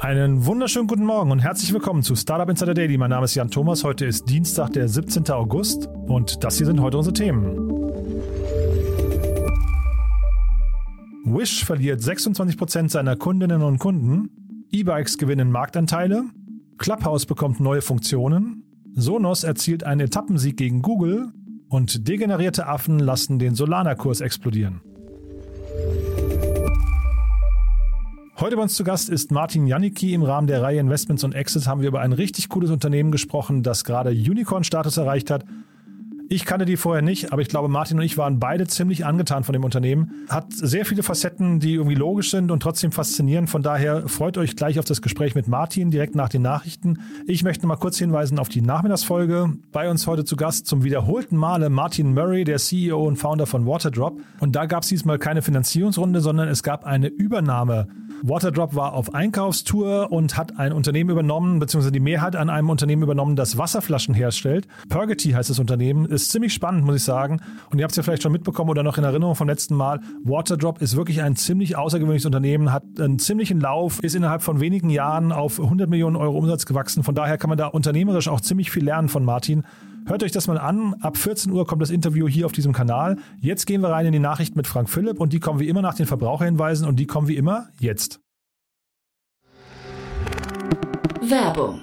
Einen wunderschönen guten Morgen und herzlich willkommen zu Startup Insider Daily. Mein Name ist Jan Thomas. Heute ist Dienstag, der 17. August und das hier sind heute unsere Themen. Wish verliert 26% seiner Kundinnen und Kunden. E-Bikes gewinnen Marktanteile. Clubhouse bekommt neue Funktionen. Sonos erzielt einen Etappensieg gegen Google. Und degenerierte Affen lassen den Solana-Kurs explodieren. Heute bei uns zu Gast ist Martin Janicki. Im Rahmen der Reihe Investments und Exits haben wir über ein richtig cooles Unternehmen gesprochen, das gerade Unicorn-Status erreicht hat ich kannte die vorher nicht, aber ich glaube, Martin und ich waren beide ziemlich angetan von dem Unternehmen. Hat sehr viele Facetten, die irgendwie logisch sind und trotzdem faszinieren. Von daher freut euch gleich auf das Gespräch mit Martin direkt nach den Nachrichten. Ich möchte mal kurz hinweisen auf die Nachmittagsfolge. Bei uns heute zu Gast zum wiederholten Male Martin Murray, der CEO und Founder von Waterdrop. Und da gab es diesmal keine Finanzierungsrunde, sondern es gab eine Übernahme. Waterdrop war auf Einkaufstour und hat ein Unternehmen übernommen, beziehungsweise die Mehrheit an einem Unternehmen übernommen, das Wasserflaschen herstellt. Purgity heißt das Unternehmen ist ziemlich spannend, muss ich sagen. Und ihr habt es ja vielleicht schon mitbekommen oder noch in Erinnerung vom letzten Mal. Waterdrop ist wirklich ein ziemlich außergewöhnliches Unternehmen, hat einen ziemlichen Lauf, ist innerhalb von wenigen Jahren auf 100 Millionen Euro Umsatz gewachsen. Von daher kann man da unternehmerisch auch ziemlich viel lernen von Martin. Hört euch das mal an. Ab 14 Uhr kommt das Interview hier auf diesem Kanal. Jetzt gehen wir rein in die Nachricht mit Frank Philipp und die kommen wie immer nach den Verbraucherhinweisen und die kommen wie immer jetzt. Werbung.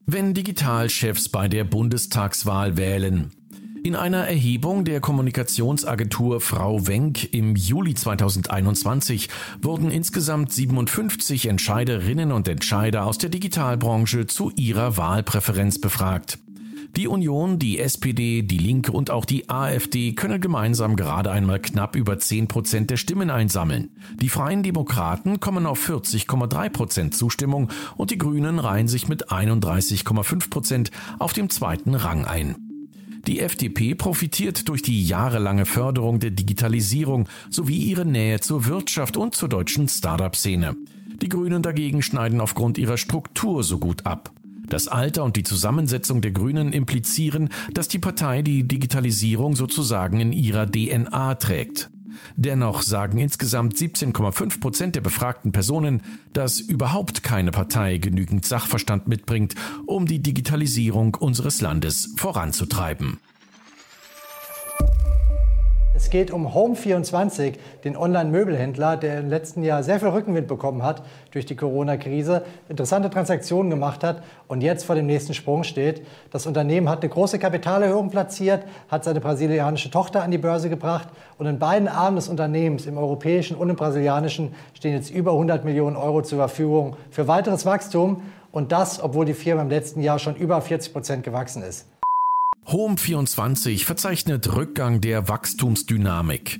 Wenn Digitalchefs bei der Bundestagswahl wählen. In einer Erhebung der Kommunikationsagentur Frau Wenk im Juli 2021 wurden insgesamt 57 Entscheiderinnen und Entscheider aus der Digitalbranche zu ihrer Wahlpräferenz befragt. Die Union, die SPD, die Linke und auch die AfD können gemeinsam gerade einmal knapp über 10 Prozent der Stimmen einsammeln. Die Freien Demokraten kommen auf 40,3 Prozent Zustimmung und die Grünen reihen sich mit 31,5 Prozent auf dem zweiten Rang ein. Die FDP profitiert durch die jahrelange Förderung der Digitalisierung sowie ihre Nähe zur Wirtschaft und zur deutschen Startup-Szene. Die Grünen dagegen schneiden aufgrund ihrer Struktur so gut ab. Das Alter und die Zusammensetzung der Grünen implizieren, dass die Partei die Digitalisierung sozusagen in ihrer DNA trägt. Dennoch sagen insgesamt 17,5 Prozent der befragten Personen, dass überhaupt keine Partei genügend Sachverstand mitbringt, um die Digitalisierung unseres Landes voranzutreiben. Es geht um Home24, den Online-Möbelhändler, der im letzten Jahr sehr viel Rückenwind bekommen hat durch die Corona-Krise, interessante Transaktionen gemacht hat und jetzt vor dem nächsten Sprung steht. Das Unternehmen hat eine große Kapitalerhöhung platziert, hat seine brasilianische Tochter an die Börse gebracht und in beiden Armen des Unternehmens, im europäischen und im brasilianischen, stehen jetzt über 100 Millionen Euro zur Verfügung für weiteres Wachstum und das, obwohl die Firma im letzten Jahr schon über 40 Prozent gewachsen ist. Home24 verzeichnet Rückgang der Wachstumsdynamik.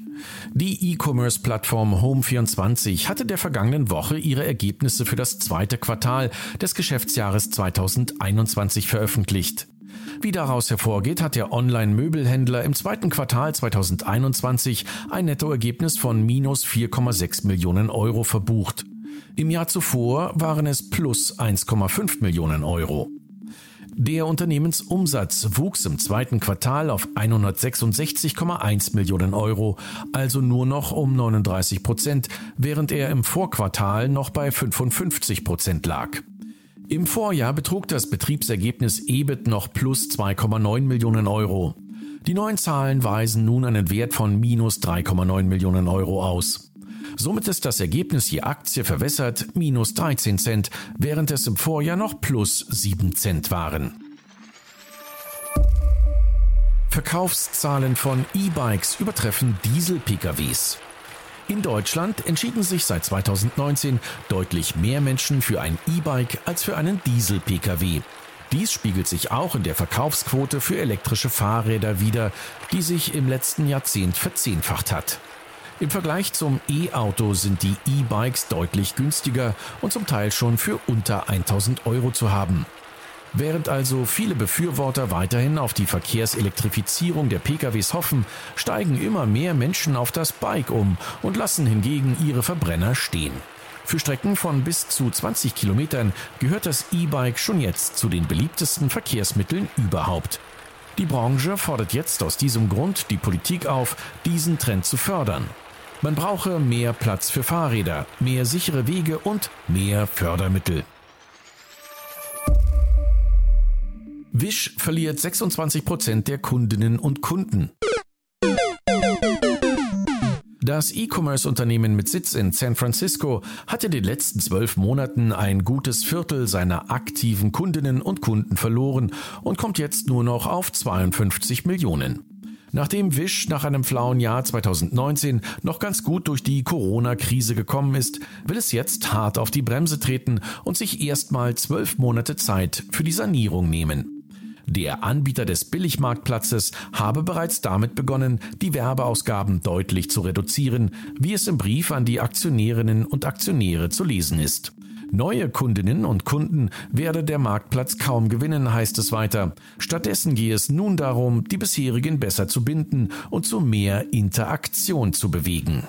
Die E-Commerce-Plattform Home24 hatte der vergangenen Woche ihre Ergebnisse für das zweite Quartal des Geschäftsjahres 2021 veröffentlicht. Wie daraus hervorgeht, hat der Online-Möbelhändler im zweiten Quartal 2021 ein Nettoergebnis von minus 4,6 Millionen Euro verbucht. Im Jahr zuvor waren es plus 1,5 Millionen Euro. Der Unternehmensumsatz wuchs im zweiten Quartal auf 166,1 Millionen Euro, also nur noch um 39 Prozent, während er im Vorquartal noch bei 55 Prozent lag. Im Vorjahr betrug das Betriebsergebnis EBIT noch plus 2,9 Millionen Euro. Die neuen Zahlen weisen nun einen Wert von minus 3,9 Millionen Euro aus. Somit ist das Ergebnis je Aktie verwässert minus 13 Cent, während es im Vorjahr noch plus 7 Cent waren. Verkaufszahlen von E-Bikes übertreffen Diesel-PKWs. In Deutschland entschieden sich seit 2019 deutlich mehr Menschen für ein E-Bike als für einen Diesel-Pkw. Dies spiegelt sich auch in der Verkaufsquote für elektrische Fahrräder wider, die sich im letzten Jahrzehnt verzehnfacht hat. Im Vergleich zum E-Auto sind die E-Bikes deutlich günstiger und zum Teil schon für unter 1000 Euro zu haben. Während also viele Befürworter weiterhin auf die Verkehrselektrifizierung der PKWs hoffen, steigen immer mehr Menschen auf das Bike um und lassen hingegen ihre Verbrenner stehen. Für Strecken von bis zu 20 Kilometern gehört das E-Bike schon jetzt zu den beliebtesten Verkehrsmitteln überhaupt. Die Branche fordert jetzt aus diesem Grund die Politik auf, diesen Trend zu fördern. Man brauche mehr Platz für Fahrräder, mehr sichere Wege und mehr Fördermittel. Wish verliert 26 Prozent der Kundinnen und Kunden. Das E-Commerce-Unternehmen mit Sitz in San Francisco hat in den letzten zwölf Monaten ein gutes Viertel seiner aktiven Kundinnen und Kunden verloren und kommt jetzt nur noch auf 52 Millionen. Nachdem Wish nach einem flauen Jahr 2019 noch ganz gut durch die Corona-Krise gekommen ist, will es jetzt hart auf die Bremse treten und sich erstmal zwölf Monate Zeit für die Sanierung nehmen. Der Anbieter des Billigmarktplatzes habe bereits damit begonnen, die Werbeausgaben deutlich zu reduzieren, wie es im Brief an die Aktionärinnen und Aktionäre zu lesen ist. Neue Kundinnen und Kunden werde der Marktplatz kaum gewinnen, heißt es weiter. Stattdessen gehe es nun darum, die bisherigen besser zu binden und zu mehr Interaktion zu bewegen.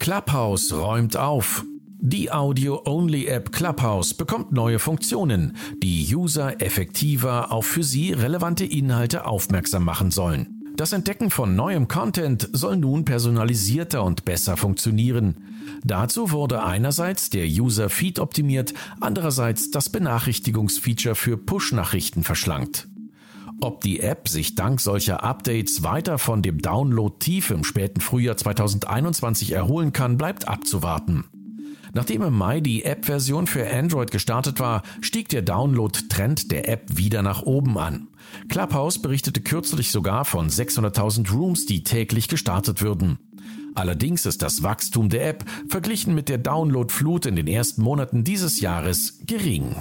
Clubhouse räumt auf. Die Audio-Only-App Clubhouse bekommt neue Funktionen, die User effektiver auf für sie relevante Inhalte aufmerksam machen sollen. Das Entdecken von neuem Content soll nun personalisierter und besser funktionieren. Dazu wurde einerseits der User-Feed optimiert, andererseits das Benachrichtigungsfeature für Push-Nachrichten verschlankt. Ob die App sich dank solcher Updates weiter von dem Download-Tief im späten Frühjahr 2021 erholen kann, bleibt abzuwarten. Nachdem im Mai die App-Version für Android gestartet war, stieg der Download-Trend der App wieder nach oben an. Clubhouse berichtete kürzlich sogar von 600.000 Rooms, die täglich gestartet würden. Allerdings ist das Wachstum der App verglichen mit der Download-Flut in den ersten Monaten dieses Jahres gering.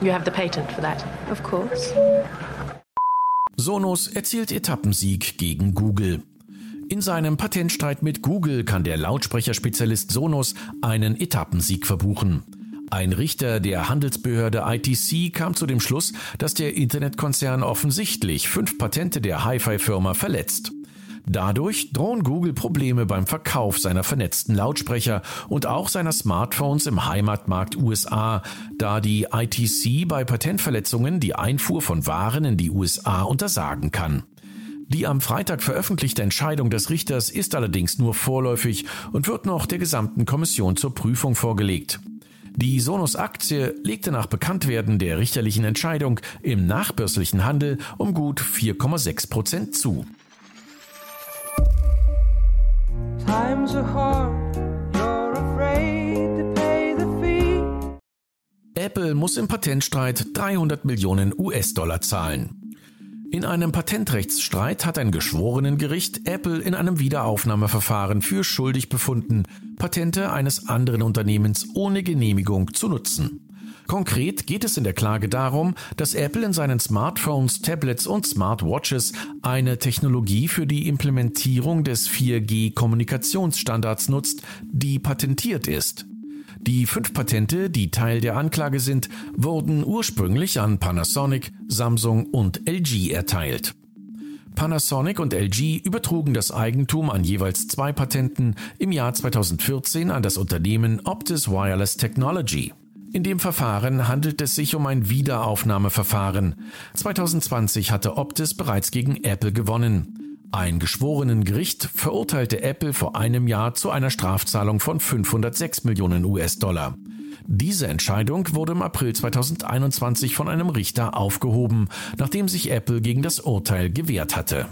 You have the patent for that, of course. Sonos erzielt Etappensieg gegen Google. In seinem Patentstreit mit Google kann der Lautsprecherspezialist Sonos einen Etappensieg verbuchen. Ein Richter der Handelsbehörde ITC kam zu dem Schluss, dass der Internetkonzern offensichtlich fünf Patente der Hi-Fi-Firma verletzt. Dadurch drohen Google Probleme beim Verkauf seiner vernetzten Lautsprecher und auch seiner Smartphones im Heimatmarkt USA, da die ITC bei Patentverletzungen die Einfuhr von Waren in die USA untersagen kann. Die am Freitag veröffentlichte Entscheidung des Richters ist allerdings nur vorläufig und wird noch der gesamten Kommission zur Prüfung vorgelegt. Die Sonos-Aktie legte nach Bekanntwerden der richterlichen Entscheidung im nachbörslichen Handel um gut 4,6 Prozent zu. Apple muss im Patentstreit 300 Millionen US-Dollar zahlen. In einem Patentrechtsstreit hat ein Geschworenengericht Apple in einem Wiederaufnahmeverfahren für schuldig befunden, Patente eines anderen Unternehmens ohne Genehmigung zu nutzen. Konkret geht es in der Klage darum, dass Apple in seinen Smartphones, Tablets und Smartwatches eine Technologie für die Implementierung des 4G-Kommunikationsstandards nutzt, die patentiert ist. Die fünf Patente, die Teil der Anklage sind, wurden ursprünglich an Panasonic, Samsung und LG erteilt. Panasonic und LG übertrugen das Eigentum an jeweils zwei Patenten im Jahr 2014 an das Unternehmen Optis Wireless Technology. In dem Verfahren handelt es sich um ein Wiederaufnahmeverfahren. 2020 hatte Optis bereits gegen Apple gewonnen. Ein Geschworenengericht verurteilte Apple vor einem Jahr zu einer Strafzahlung von 506 Millionen US-Dollar. Diese Entscheidung wurde im April 2021 von einem Richter aufgehoben, nachdem sich Apple gegen das Urteil gewehrt hatte.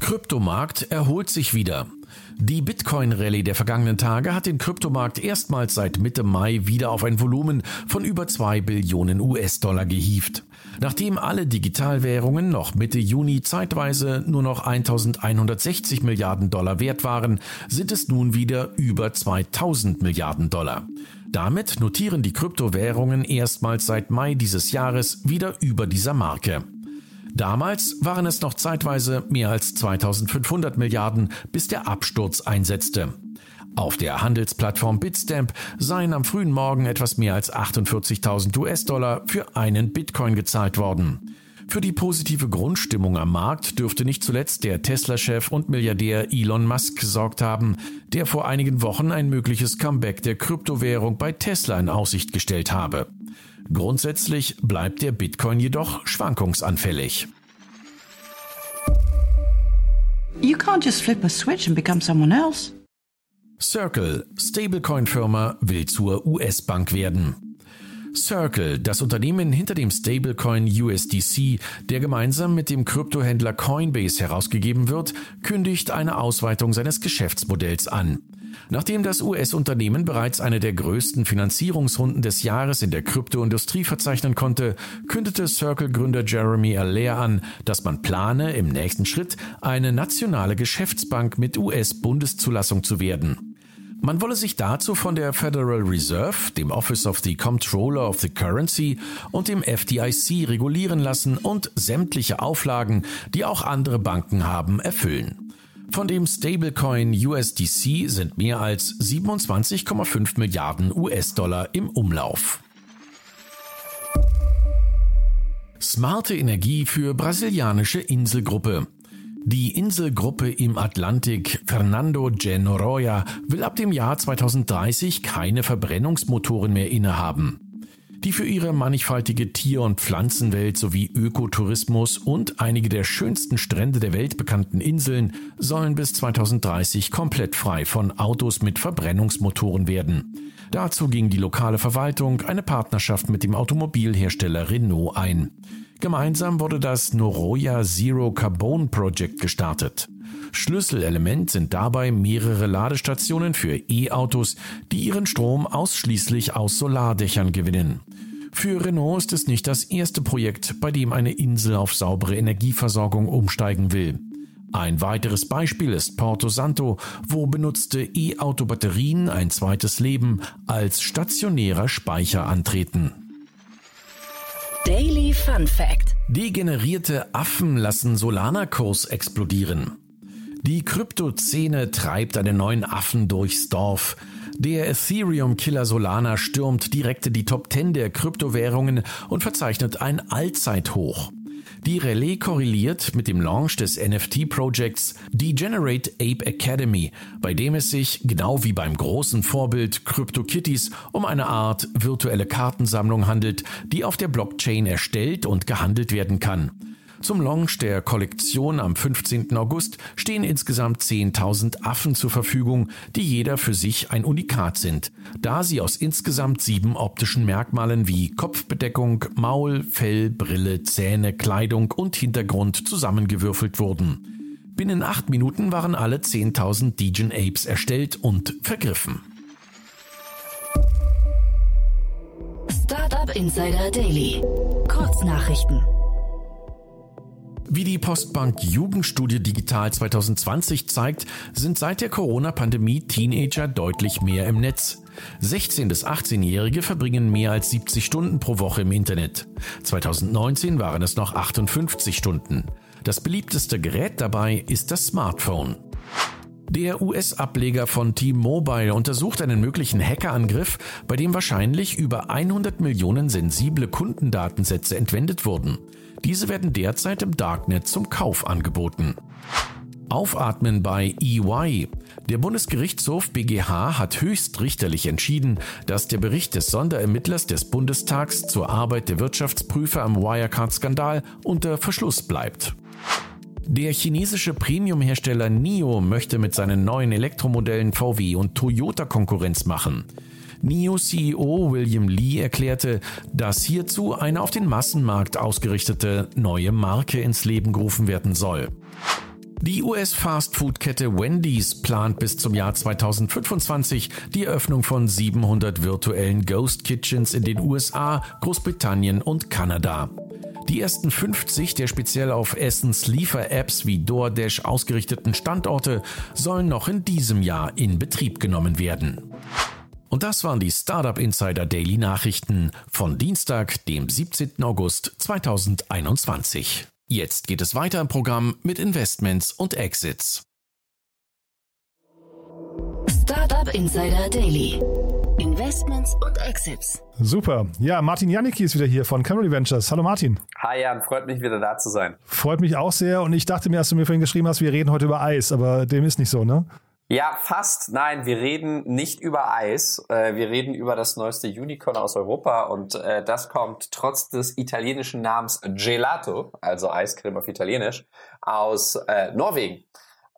Kryptomarkt erholt sich wieder. Die Bitcoin-Rallye der vergangenen Tage hat den Kryptomarkt erstmals seit Mitte Mai wieder auf ein Volumen von über 2 Billionen US-Dollar gehievt. Nachdem alle Digitalwährungen noch Mitte Juni zeitweise nur noch 1160 Milliarden Dollar wert waren, sind es nun wieder über 2000 Milliarden Dollar. Damit notieren die Kryptowährungen erstmals seit Mai dieses Jahres wieder über dieser Marke. Damals waren es noch zeitweise mehr als 2500 Milliarden, bis der Absturz einsetzte. Auf der Handelsplattform Bitstamp seien am frühen Morgen etwas mehr als 48.000 US-Dollar für einen Bitcoin gezahlt worden. Für die positive Grundstimmung am Markt dürfte nicht zuletzt der Tesla-Chef und Milliardär Elon Musk gesorgt haben, der vor einigen Wochen ein mögliches Comeback der Kryptowährung bei Tesla in Aussicht gestellt habe. Grundsätzlich bleibt der Bitcoin jedoch schwankungsanfällig. You can't just flip a switch and become someone else. Circle, Stablecoin-Firma, will zur US-Bank werden. Circle, das Unternehmen hinter dem Stablecoin USDC, der gemeinsam mit dem Kryptohändler Coinbase herausgegeben wird, kündigt eine Ausweitung seines Geschäftsmodells an. Nachdem das US-Unternehmen bereits eine der größten Finanzierungsrunden des Jahres in der Kryptoindustrie verzeichnen konnte, kündete Circle-Gründer Jeremy Allaire an, dass man plane, im nächsten Schritt eine nationale Geschäftsbank mit US-Bundeszulassung zu werden. Man wolle sich dazu von der Federal Reserve, dem Office of the Comptroller of the Currency und dem FDIC regulieren lassen und sämtliche Auflagen, die auch andere Banken haben, erfüllen. Von dem Stablecoin USDC sind mehr als 27,5 Milliarden US-Dollar im Umlauf. Smarte Energie für brasilianische Inselgruppe. Die Inselgruppe im Atlantik Fernando de Noronha will ab dem Jahr 2030 keine Verbrennungsmotoren mehr innehaben die für ihre mannigfaltige Tier- und Pflanzenwelt sowie Ökotourismus und einige der schönsten Strände der Welt bekannten Inseln sollen bis 2030 komplett frei von Autos mit Verbrennungsmotoren werden. Dazu ging die lokale Verwaltung eine Partnerschaft mit dem Automobilhersteller Renault ein. Gemeinsam wurde das Noroya Zero Carbon Project gestartet. Schlüsselelement sind dabei mehrere Ladestationen für E-Autos, die ihren Strom ausschließlich aus Solardächern gewinnen. Für Renault ist es nicht das erste Projekt, bei dem eine Insel auf saubere Energieversorgung umsteigen will. Ein weiteres Beispiel ist Porto Santo, wo benutzte E-Auto-Batterien ein zweites Leben als stationärer Speicher antreten. Daily Fun Fact. Degenerierte Affen lassen Solana-Kurs explodieren. Die Kryptoszene treibt einen neuen Affen durchs Dorf. Der Ethereum-Killer Solana stürmt direkt die Top 10 der Kryptowährungen und verzeichnet ein Allzeithoch. Die Relais korreliert mit dem Launch des NFT-Projekts Degenerate Ape Academy, bei dem es sich, genau wie beim großen Vorbild CryptoKitties, um eine Art virtuelle Kartensammlung handelt, die auf der Blockchain erstellt und gehandelt werden kann. Zum Launch der Kollektion am 15. August stehen insgesamt 10.000 Affen zur Verfügung, die jeder für sich ein Unikat sind, da sie aus insgesamt sieben optischen Merkmalen wie Kopfbedeckung, Maul, Fell, Brille, Zähne, Kleidung und Hintergrund zusammengewürfelt wurden. Binnen acht Minuten waren alle 10.000 Degen Apes erstellt und vergriffen. Startup Insider Daily. Kurznachrichten. Wie die Postbank Jugendstudie Digital 2020 zeigt, sind seit der Corona-Pandemie Teenager deutlich mehr im Netz. 16- bis 18-Jährige verbringen mehr als 70 Stunden pro Woche im Internet. 2019 waren es noch 58 Stunden. Das beliebteste Gerät dabei ist das Smartphone. Der US-Ableger von T-Mobile untersucht einen möglichen Hackerangriff, bei dem wahrscheinlich über 100 Millionen sensible Kundendatensätze entwendet wurden. Diese werden derzeit im Darknet zum Kauf angeboten. Aufatmen bei EY. Der Bundesgerichtshof BGH hat höchstrichterlich entschieden, dass der Bericht des Sonderermittlers des Bundestags zur Arbeit der Wirtschaftsprüfer am Wirecard-Skandal unter Verschluss bleibt. Der chinesische Premium-Hersteller NIO möchte mit seinen neuen Elektromodellen VW und Toyota Konkurrenz machen. NIO-CEO William Lee erklärte, dass hierzu eine auf den Massenmarkt ausgerichtete neue Marke ins Leben gerufen werden soll. Die US-Fastfood-Kette Wendy's plant bis zum Jahr 2025 die Eröffnung von 700 virtuellen Ghost Kitchens in den USA, Großbritannien und Kanada. Die ersten 50 der speziell auf Essens Liefer-Apps wie DoorDash ausgerichteten Standorte sollen noch in diesem Jahr in Betrieb genommen werden. Und das waren die Startup Insider Daily Nachrichten von Dienstag, dem 17. August 2021. Jetzt geht es weiter im Programm mit Investments und Exits. Startup Insider Daily. Investments und Exits. Super. Ja, Martin Janicki ist wieder hier von Camry Ventures. Hallo Martin. Hi Jan, freut mich wieder da zu sein. Freut mich auch sehr und ich dachte mir, als du mir vorhin geschrieben hast, wir reden heute über Eis, aber dem ist nicht so, ne? Ja, fast. Nein, wir reden nicht über Eis. Äh, wir reden über das neueste Unicorn aus Europa und äh, das kommt trotz des italienischen Namens Gelato, also Eiscreme auf Italienisch, aus äh, Norwegen.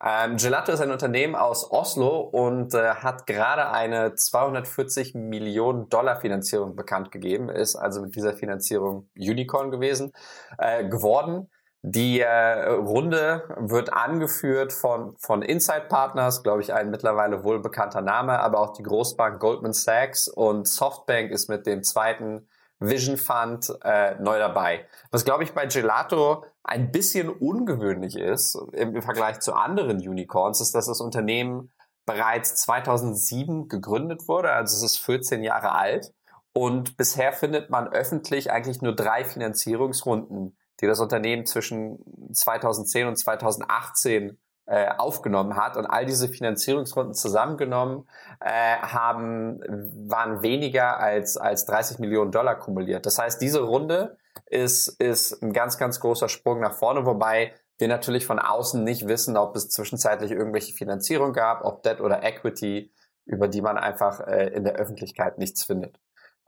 Ähm, Gelato ist ein Unternehmen aus Oslo und äh, hat gerade eine 240 Millionen Dollar Finanzierung bekannt gegeben, ist also mit dieser Finanzierung Unicorn gewesen, äh, geworden. Die äh, Runde wird angeführt von, von Inside Partners, glaube ich, ein mittlerweile wohlbekannter Name, aber auch die Großbank Goldman Sachs und Softbank ist mit dem zweiten Vision Fund äh, neu dabei. Was, glaube ich, bei Gelato ein bisschen ungewöhnlich ist im, im Vergleich zu anderen Unicorns, ist, dass das Unternehmen bereits 2007 gegründet wurde, also es ist 14 Jahre alt. Und bisher findet man öffentlich eigentlich nur drei Finanzierungsrunden die das Unternehmen zwischen 2010 und 2018 äh, aufgenommen hat. Und all diese Finanzierungsrunden zusammengenommen äh, haben, waren weniger als, als 30 Millionen Dollar kumuliert. Das heißt, diese Runde ist, ist ein ganz, ganz großer Sprung nach vorne, wobei wir natürlich von außen nicht wissen, ob es zwischenzeitlich irgendwelche Finanzierung gab, ob Debt oder Equity, über die man einfach äh, in der Öffentlichkeit nichts findet.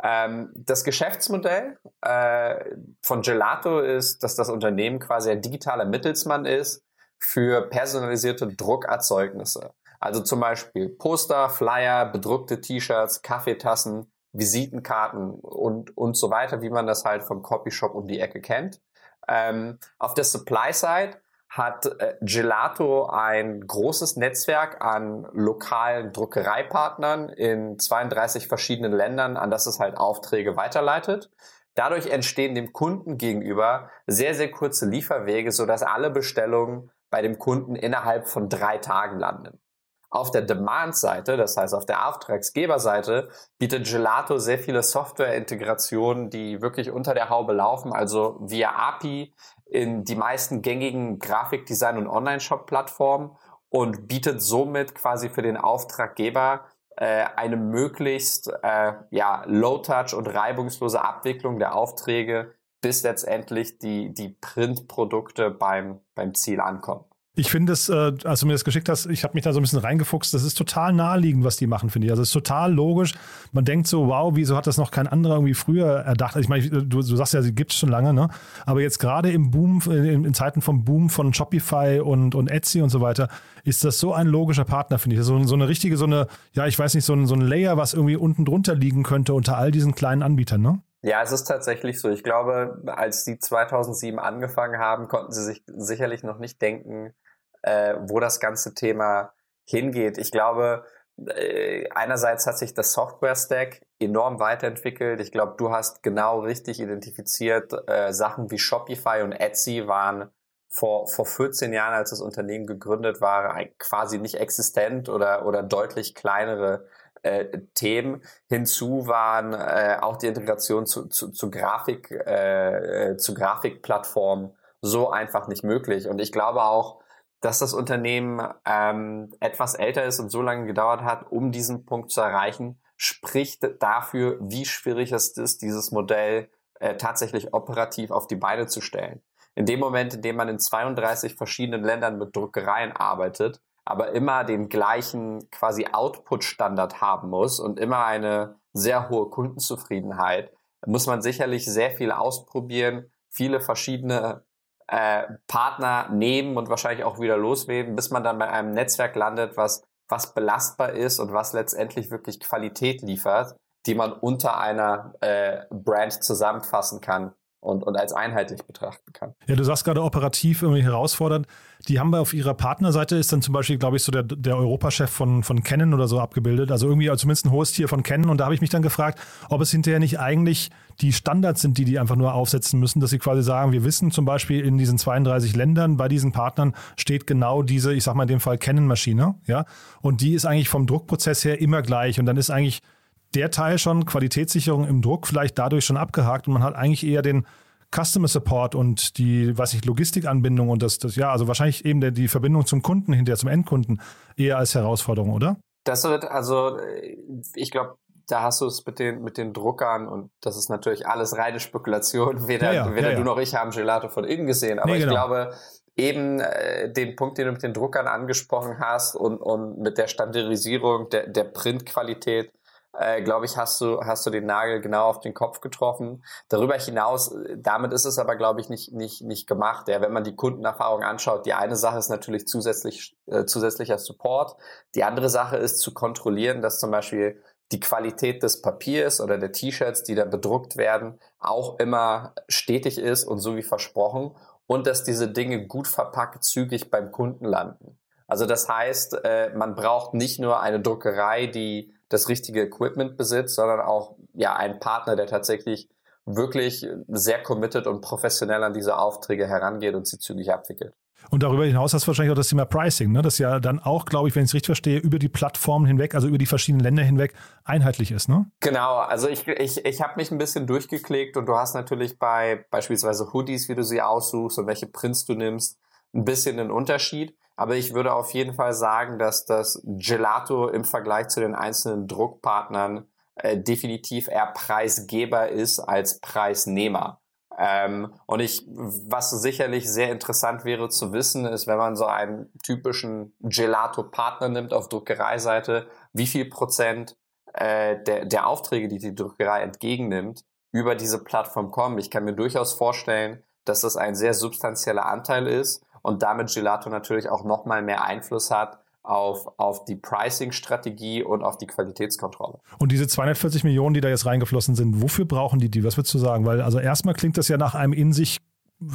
Ähm, das Geschäftsmodell äh, von Gelato ist, dass das Unternehmen quasi ein digitaler Mittelsmann ist für personalisierte Druckerzeugnisse. Also zum Beispiel Poster, Flyer, bedruckte T-Shirts, Kaffeetassen, Visitenkarten und, und so weiter, wie man das halt vom Copyshop um die Ecke kennt. Ähm, auf der Supply-Side hat äh, Gelato ein großes Netzwerk an lokalen Druckereipartnern in 32 verschiedenen Ländern, an das es halt Aufträge weiterleitet. Dadurch entstehen dem Kunden gegenüber sehr, sehr kurze Lieferwege, sodass alle Bestellungen bei dem Kunden innerhalb von drei Tagen landen. Auf der Demand-Seite, das heißt auf der Auftragsgeberseite, bietet Gelato sehr viele Software-Integrationen, die wirklich unter der Haube laufen, also via API in die meisten gängigen Grafikdesign- und Online-Shop-Plattformen und bietet somit quasi für den Auftraggeber äh, eine möglichst äh, ja, Low-Touch und reibungslose Abwicklung der Aufträge, bis letztendlich die, die Printprodukte beim, beim Ziel ankommen. Ich finde es, äh, als du mir das geschickt hast, ich habe mich da so ein bisschen reingefuchst, das ist total naheliegend, was die machen, finde ich. Also es ist total logisch. Man denkt so, wow, wieso hat das noch kein anderer irgendwie früher erdacht? Also ich meine, du, du sagst ja, sie gibt es schon lange, ne? Aber jetzt gerade im Boom, in, in, Zeiten vom Boom von Shopify und, und Etsy und so weiter, ist das so ein logischer Partner, finde ich. So, so eine richtige, so eine, ja, ich weiß nicht, so ein, so ein Layer, was irgendwie unten drunter liegen könnte unter all diesen kleinen Anbietern, ne? Ja, es ist tatsächlich so. Ich glaube, als die 2007 angefangen haben, konnten sie sich sicherlich noch nicht denken, äh, wo das ganze Thema hingeht. Ich glaube, äh, einerseits hat sich das Software-Stack enorm weiterentwickelt. Ich glaube, du hast genau richtig identifiziert, äh, Sachen wie Shopify und Etsy waren vor, vor 14 Jahren, als das Unternehmen gegründet war, quasi nicht existent oder, oder deutlich kleinere äh, Themen. Hinzu waren äh, auch die Integration zu, zu, zu Grafik, äh, äh zu Grafikplattformen so einfach nicht möglich. Und ich glaube auch, dass das Unternehmen ähm, etwas älter ist und so lange gedauert hat, um diesen Punkt zu erreichen, spricht dafür, wie schwierig es ist, dieses Modell äh, tatsächlich operativ auf die Beine zu stellen. In dem Moment, in dem man in 32 verschiedenen Ländern mit Druckereien arbeitet, aber immer den gleichen quasi Output-Standard haben muss und immer eine sehr hohe Kundenzufriedenheit, muss man sicherlich sehr viel ausprobieren, viele verschiedene äh, Partner nehmen und wahrscheinlich auch wieder loswerden, bis man dann bei einem Netzwerk landet, was, was belastbar ist und was letztendlich wirklich Qualität liefert, die man unter einer äh, Brand zusammenfassen kann und, und als einheitlich betrachten kann. Ja, du sagst gerade operativ irgendwie herausfordernd. Die haben wir auf ihrer Partnerseite ist dann zum Beispiel, glaube ich, so der, der Europachef von, von Canon oder so abgebildet. Also irgendwie zumindest ein hohes Tier von Canon. Und da habe ich mich dann gefragt, ob es hinterher nicht eigentlich die Standards sind, die die einfach nur aufsetzen müssen, dass sie quasi sagen, wir wissen zum Beispiel in diesen 32 Ländern, bei diesen Partnern steht genau diese, ich sag mal in dem Fall Canon-Maschine, ja. Und die ist eigentlich vom Druckprozess her immer gleich. Und dann ist eigentlich der Teil schon, Qualitätssicherung im Druck, vielleicht dadurch schon abgehakt und man hat eigentlich eher den Customer Support und die, was ich, Logistikanbindung und das, das, ja, also wahrscheinlich eben der, die Verbindung zum Kunden hinterher, zum Endkunden eher als Herausforderung, oder? Das wird, also, ich glaube, da hast du es mit den, mit den Druckern und das ist natürlich alles reine Spekulation. Weder, ja, ja, weder ja, du noch ich haben Gelato von innen gesehen, aber nee, genau. ich glaube, eben äh, den Punkt, den du mit den Druckern angesprochen hast und, und mit der Standardisierung der, der Printqualität, äh, glaube ich, hast du, hast du den Nagel genau auf den Kopf getroffen. Darüber hinaus, äh, damit ist es aber, glaube ich, nicht, nicht, nicht gemacht. Ja, wenn man die Kundenerfahrung anschaut, die eine Sache ist natürlich zusätzlich, äh, zusätzlicher Support. Die andere Sache ist zu kontrollieren, dass zum Beispiel die Qualität des Papiers oder der T-Shirts, die da bedruckt werden, auch immer stetig ist und so wie versprochen und dass diese Dinge gut verpackt zügig beim Kunden landen. Also das heißt, äh, man braucht nicht nur eine Druckerei, die das richtige Equipment besitzt, sondern auch ja einen Partner, der tatsächlich wirklich sehr committed und professionell an diese Aufträge herangeht und sie zügig abwickelt. Und darüber hinaus hast du wahrscheinlich auch das Thema Pricing, ne? das ja dann auch, glaube ich, wenn ich es richtig verstehe, über die Plattformen hinweg, also über die verschiedenen Länder hinweg einheitlich ist, ne? Genau, also ich, ich, ich habe mich ein bisschen durchgeklickt und du hast natürlich bei beispielsweise Hoodies, wie du sie aussuchst und welche Prints du nimmst, ein bisschen einen Unterschied. Aber ich würde auf jeden Fall sagen, dass das Gelato im Vergleich zu den einzelnen Druckpartnern äh, definitiv eher Preisgeber ist als Preisnehmer. Ähm, und ich, was sicherlich sehr interessant wäre zu wissen, ist, wenn man so einen typischen Gelato-Partner nimmt auf Druckereiseite, wie viel Prozent äh, der, der Aufträge, die die Druckerei entgegennimmt, über diese Plattform kommen. Ich kann mir durchaus vorstellen, dass das ein sehr substanzieller Anteil ist und damit Gelato natürlich auch nochmal mehr Einfluss hat auf, auf die Pricing-Strategie und auf die Qualitätskontrolle. Und diese 240 Millionen, die da jetzt reingeflossen sind, wofür brauchen die die? Was würdest du sagen? Weil also erstmal klingt das ja nach einem in sich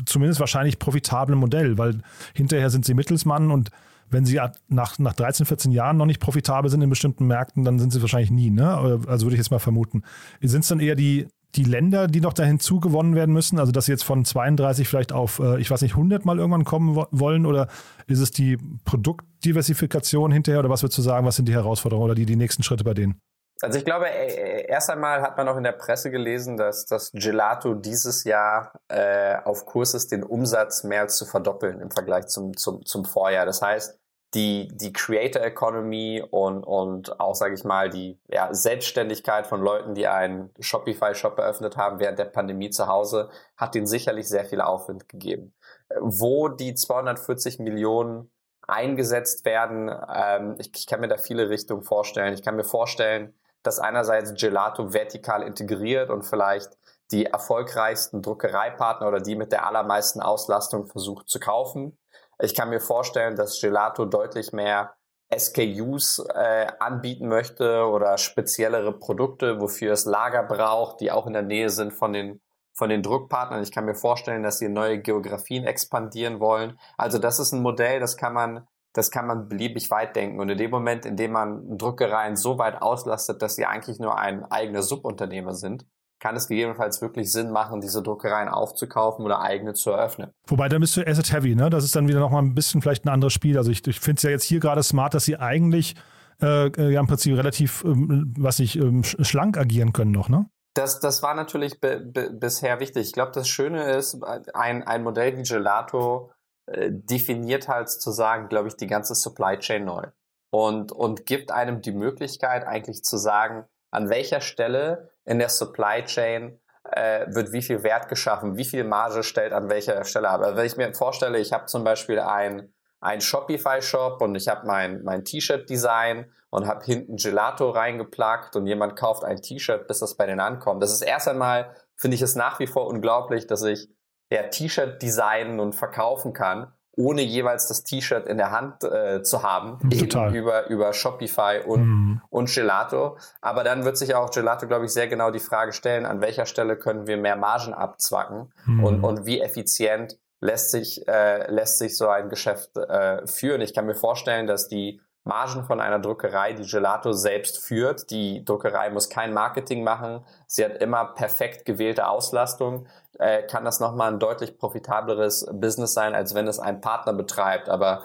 zumindest wahrscheinlich profitablen Modell, weil hinterher sind sie Mittelsmann und wenn sie nach, nach 13, 14 Jahren noch nicht profitabel sind in bestimmten Märkten, dann sind sie wahrscheinlich nie, ne? Also würde ich jetzt mal vermuten. Sind es dann eher die, die Länder, die noch da hinzugewonnen werden müssen? Also, dass sie jetzt von 32 vielleicht auf, äh, ich weiß nicht, 100 mal irgendwann kommen wollen? Oder ist es die Produktdiversifikation hinterher? Oder was würdest du sagen, was sind die Herausforderungen oder die, die nächsten Schritte bei denen? Also ich glaube, äh, äh, erst einmal hat man auch in der Presse gelesen, dass das Gelato dieses Jahr äh, auf Kurs ist, den Umsatz mehr als zu verdoppeln im Vergleich zum, zum, zum Vorjahr. Das heißt, die, die Creator Economy und, und auch, sage ich mal, die ja, Selbstständigkeit von Leuten, die einen Shopify-Shop eröffnet haben während der Pandemie zu Hause, hat denen sicherlich sehr viel Aufwind gegeben. Wo die 240 Millionen eingesetzt werden, ähm, ich, ich kann mir da viele Richtungen vorstellen. Ich kann mir vorstellen, dass einerseits Gelato vertikal integriert und vielleicht die erfolgreichsten Druckereipartner oder die mit der allermeisten Auslastung versucht zu kaufen ich kann mir vorstellen, dass Gelato deutlich mehr SKUs äh, anbieten möchte oder speziellere Produkte, wofür es Lager braucht, die auch in der Nähe sind von den von den Druckpartnern. Ich kann mir vorstellen, dass sie neue Geografien expandieren wollen. Also das ist ein Modell, das kann man das kann man beliebig weit denken. Und in dem Moment, in dem man Druckereien so weit auslastet, dass sie eigentlich nur ein eigener Subunternehmer sind, kann es gegebenenfalls wirklich Sinn machen, diese Druckereien aufzukaufen oder eigene zu eröffnen. Wobei, da bist du Asset Heavy, ne? Das ist dann wieder nochmal ein bisschen vielleicht ein anderes Spiel. Also ich, ich finde es ja jetzt hier gerade smart, dass sie eigentlich äh, äh, ja im Prinzip relativ, ähm, was ich, ähm, schlank agieren können noch, ne? Das, das war natürlich bisher wichtig. Ich glaube, das Schöne ist, ein, ein Modell wie Gelato äh, definiert halt sozusagen, glaube ich, die ganze Supply Chain neu. Und, und gibt einem die Möglichkeit, eigentlich zu sagen, an welcher Stelle in der Supply Chain äh, wird wie viel Wert geschaffen, wie viel Marge stellt an welcher Stelle ab. Also wenn ich mir vorstelle, ich habe zum Beispiel ein ein Shopify-Shop und ich habe mein, mein T-Shirt-Design und habe hinten Gelato reingeplagt und jemand kauft ein T-Shirt, bis das bei denen ankommt. Das ist erst einmal, finde ich es nach wie vor unglaublich, dass ich ja T-Shirt designen und verkaufen kann, ohne jeweils das T-Shirt in der Hand äh, zu haben, Total. über, über Shopify und, mhm. und Gelato. Aber dann wird sich auch Gelato, glaube ich, sehr genau die Frage stellen, an welcher Stelle können wir mehr Margen abzwacken mhm. und, und wie effizient lässt sich, äh, lässt sich so ein Geschäft äh, führen. Ich kann mir vorstellen, dass die Margen von einer Druckerei, die Gelato selbst führt. Die Druckerei muss kein Marketing machen. Sie hat immer perfekt gewählte Auslastung. Äh, kann das nochmal ein deutlich profitableres Business sein, als wenn es ein Partner betreibt. Aber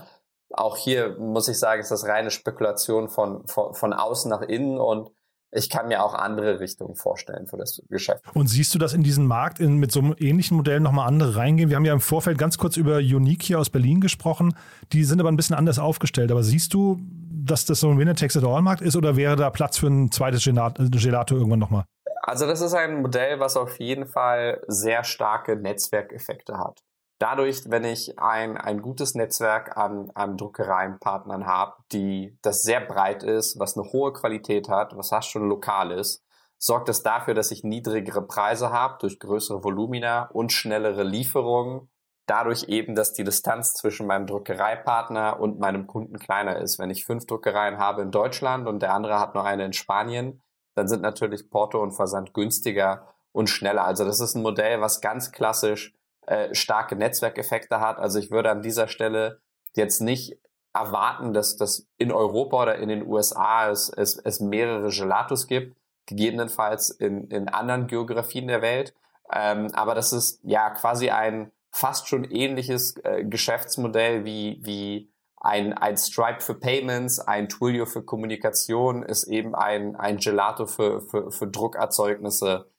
auch hier muss ich sagen, ist das reine Spekulation von, von, von außen nach innen und ich kann mir auch andere Richtungen vorstellen für das Geschäft. Und siehst du, dass in diesen Markt in, mit so einem ähnlichen Modell nochmal andere reingehen? Wir haben ja im Vorfeld ganz kurz über Unique hier aus Berlin gesprochen. Die sind aber ein bisschen anders aufgestellt. Aber siehst du, dass das so ein Winner-Takes-it-all-Markt ist oder wäre da Platz für ein zweites Gelato irgendwann nochmal? Also das ist ein Modell, was auf jeden Fall sehr starke Netzwerkeffekte hat dadurch, wenn ich ein, ein gutes Netzwerk an, an Druckereienpartnern habe, die das sehr breit ist, was eine hohe Qualität hat, was fast schon lokal ist, sorgt das dafür, dass ich niedrigere Preise habe durch größere Volumina und schnellere Lieferungen. Dadurch eben, dass die Distanz zwischen meinem Druckereipartner und meinem Kunden kleiner ist. Wenn ich fünf Druckereien habe in Deutschland und der andere hat nur eine in Spanien, dann sind natürlich Porto und Versand günstiger und schneller. Also das ist ein Modell, was ganz klassisch äh, starke Netzwerkeffekte hat. Also ich würde an dieser Stelle jetzt nicht erwarten, dass das in Europa oder in den USA es, es, es mehrere Gelatos gibt, gegebenenfalls in, in anderen Geografien der Welt. Ähm, aber das ist ja quasi ein fast schon ähnliches äh, Geschäftsmodell wie, wie ein, ein Stripe für Payments, ein Twilio für Kommunikation, ist eben ein, ein Gelato für, für, für Druckerzeugnisse,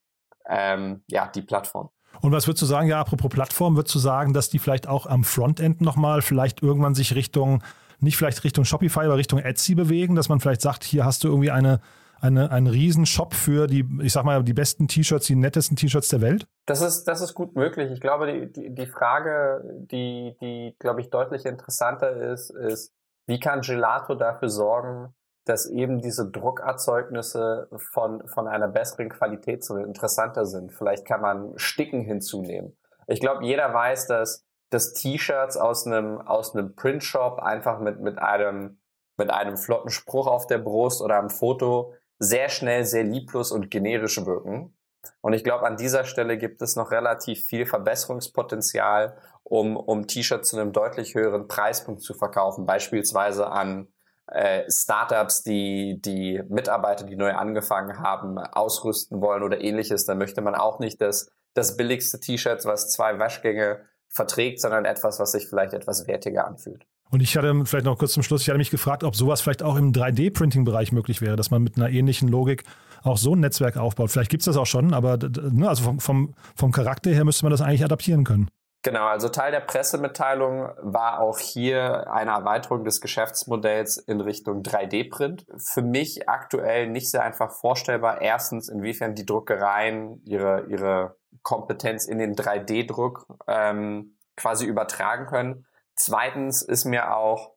ähm, ja, die Plattform. Und was würdest du sagen, ja, apropos Plattform, würdest du sagen, dass die vielleicht auch am Frontend nochmal vielleicht irgendwann sich Richtung, nicht vielleicht Richtung Shopify, aber Richtung Etsy bewegen, dass man vielleicht sagt, hier hast du irgendwie eine, eine, einen riesen Shop für die, ich sag mal, die besten T-Shirts, die nettesten T-Shirts der Welt? Das ist, das ist gut möglich. Ich glaube, die, die, die Frage, die, die, glaube ich, deutlich interessanter ist, ist, wie kann Gelato dafür sorgen, dass eben diese Druckerzeugnisse von, von einer besseren Qualität so interessanter sind. Vielleicht kann man Sticken hinzunehmen. Ich glaube, jeder weiß, dass, dass T-Shirts aus einem, aus einem Printshop einfach mit, mit einem, mit einem flotten Spruch auf der Brust oder einem Foto sehr schnell sehr lieblos und generisch wirken. Und ich glaube, an dieser Stelle gibt es noch relativ viel Verbesserungspotenzial, um, um T-Shirts zu einem deutlich höheren Preispunkt zu verkaufen, beispielsweise an äh, Startups, die die Mitarbeiter, die neu angefangen haben, ausrüsten wollen oder ähnliches, dann möchte man auch nicht das, das billigste T-Shirt, was zwei Waschgänge verträgt, sondern etwas, was sich vielleicht etwas wertiger anfühlt. Und ich hatte vielleicht noch kurz zum Schluss, ich hatte mich gefragt, ob sowas vielleicht auch im 3D-Printing-Bereich möglich wäre, dass man mit einer ähnlichen Logik auch so ein Netzwerk aufbaut. Vielleicht gibt es das auch schon, aber ne, also vom, vom, vom Charakter her müsste man das eigentlich adaptieren können. Genau, also Teil der Pressemitteilung war auch hier eine Erweiterung des Geschäftsmodells in Richtung 3D-Print. Für mich aktuell nicht sehr einfach vorstellbar. Erstens, inwiefern die Druckereien ihre, ihre Kompetenz in den 3D-Druck ähm, quasi übertragen können. Zweitens ist mir auch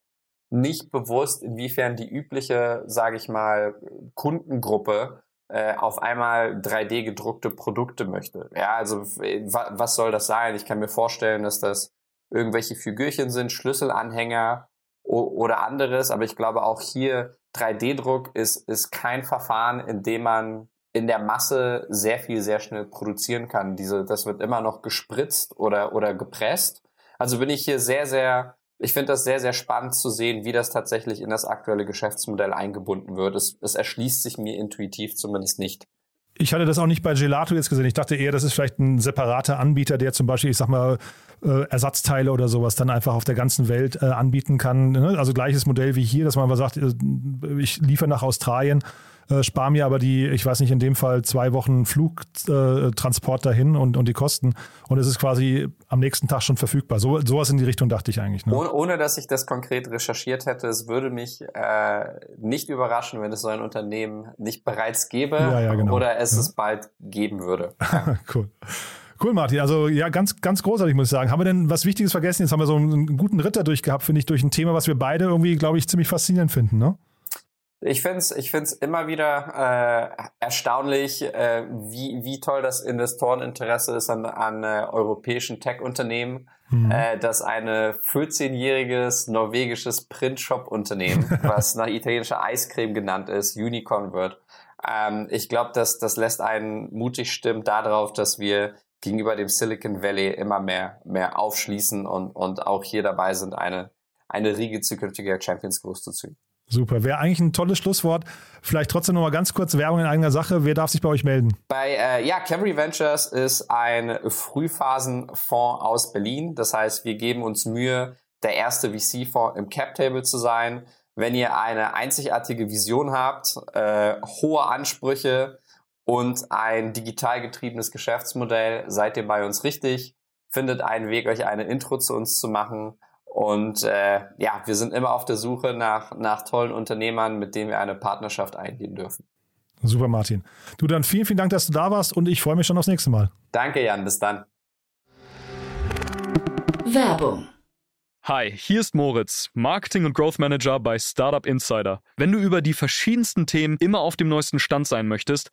nicht bewusst, inwiefern die übliche, sage ich mal, Kundengruppe auf einmal 3D gedruckte Produkte möchte. Ja, also was soll das sein? Ich kann mir vorstellen, dass das irgendwelche Figürchen sind, Schlüsselanhänger oder anderes, aber ich glaube auch hier 3D-Druck ist, ist kein Verfahren, in dem man in der Masse sehr viel sehr schnell produzieren kann. Diese, das wird immer noch gespritzt oder, oder gepresst. Also bin ich hier sehr, sehr ich finde das sehr, sehr spannend zu sehen, wie das tatsächlich in das aktuelle Geschäftsmodell eingebunden wird. Es, es erschließt sich mir intuitiv zumindest nicht. Ich hatte das auch nicht bei Gelato jetzt gesehen. Ich dachte eher, das ist vielleicht ein separater Anbieter, der zum Beispiel, ich sag mal, äh, Ersatzteile oder sowas dann einfach auf der ganzen Welt äh, anbieten kann. Ne? Also gleiches Modell wie hier, dass man aber sagt, äh, ich liefere nach Australien äh, spare mir aber die, ich weiß nicht, in dem Fall zwei Wochen Flugtransport äh, dahin und, und die Kosten. Und es ist quasi am nächsten Tag schon verfügbar. So, sowas in die Richtung dachte ich eigentlich. Ne? Ohne, ohne, dass ich das konkret recherchiert hätte, es würde mich äh, nicht überraschen, wenn es so ein Unternehmen nicht bereits gäbe ja, ja, genau. oder es ja. es bald geben würde. cool. Cool, Martin. Also ja, ganz, ganz großartig, muss ich sagen. Haben wir denn was Wichtiges vergessen? Jetzt haben wir so einen guten Ritter durchgehabt, finde ich, durch ein Thema, was wir beide irgendwie, glaube ich, ziemlich faszinierend finden, ne? Ich finde es ich find's immer wieder äh, erstaunlich, äh, wie, wie toll das Investoreninteresse ist an, an äh, europäischen Tech-Unternehmen, mhm. äh, dass eine 14-jähriges norwegisches Printshop-Unternehmen, was nach italienischer Eiscreme genannt ist, Unicorn wird. Ähm, ich glaube, dass das lässt einen mutig stimmen darauf, dass wir gegenüber dem Silicon Valley immer mehr, mehr aufschließen und, und auch hier dabei sind, eine, eine Riege zukünftiger Champions groß zu ziehen. Super, wäre eigentlich ein tolles Schlusswort. Vielleicht trotzdem noch mal ganz kurz Werbung in eigener Sache. Wer darf sich bei euch melden? Bei äh, ja, Camry Ventures ist ein Frühphasenfonds aus Berlin. Das heißt, wir geben uns Mühe, der erste VC-Fonds im Cap Table zu sein. Wenn ihr eine einzigartige Vision habt, äh, hohe Ansprüche und ein digital getriebenes Geschäftsmodell, seid ihr bei uns richtig. Findet einen Weg, euch eine Intro zu uns zu machen und äh, ja, wir sind immer auf der Suche nach, nach tollen Unternehmern, mit denen wir eine Partnerschaft eingehen dürfen. Super, Martin. Du dann vielen, vielen Dank, dass du da warst und ich freue mich schon aufs nächste Mal. Danke, Jan. Bis dann. Werbung. Hi, hier ist Moritz, Marketing und Growth Manager bei Startup Insider. Wenn du über die verschiedensten Themen immer auf dem neuesten Stand sein möchtest,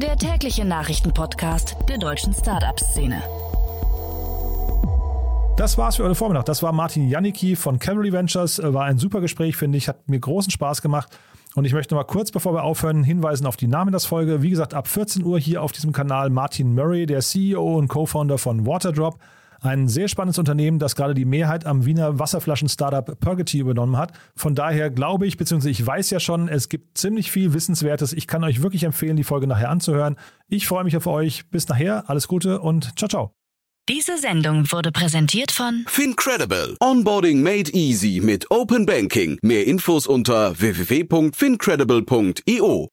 der tägliche Nachrichtenpodcast der deutschen Startup-Szene. Das war's für heute Vormittag. Das war Martin Janicki von Cavalry Ventures. War ein super Gespräch, finde ich. Hat mir großen Spaß gemacht. Und ich möchte noch mal kurz, bevor wir aufhören, hinweisen auf die Namen der Folge. Wie gesagt, ab 14 Uhr hier auf diesem Kanal Martin Murray, der CEO und Co-Founder von Waterdrop. Ein sehr spannendes Unternehmen, das gerade die Mehrheit am Wiener Wasserflaschen-Startup Purgity übernommen hat. Von daher glaube ich, beziehungsweise ich weiß ja schon, es gibt ziemlich viel Wissenswertes. Ich kann euch wirklich empfehlen, die Folge nachher anzuhören. Ich freue mich auf euch. Bis nachher, alles Gute und ciao, ciao. Diese Sendung wurde präsentiert von Fincredible. Onboarding made easy mit Open Banking. Mehr Infos unter www.fincredible.io.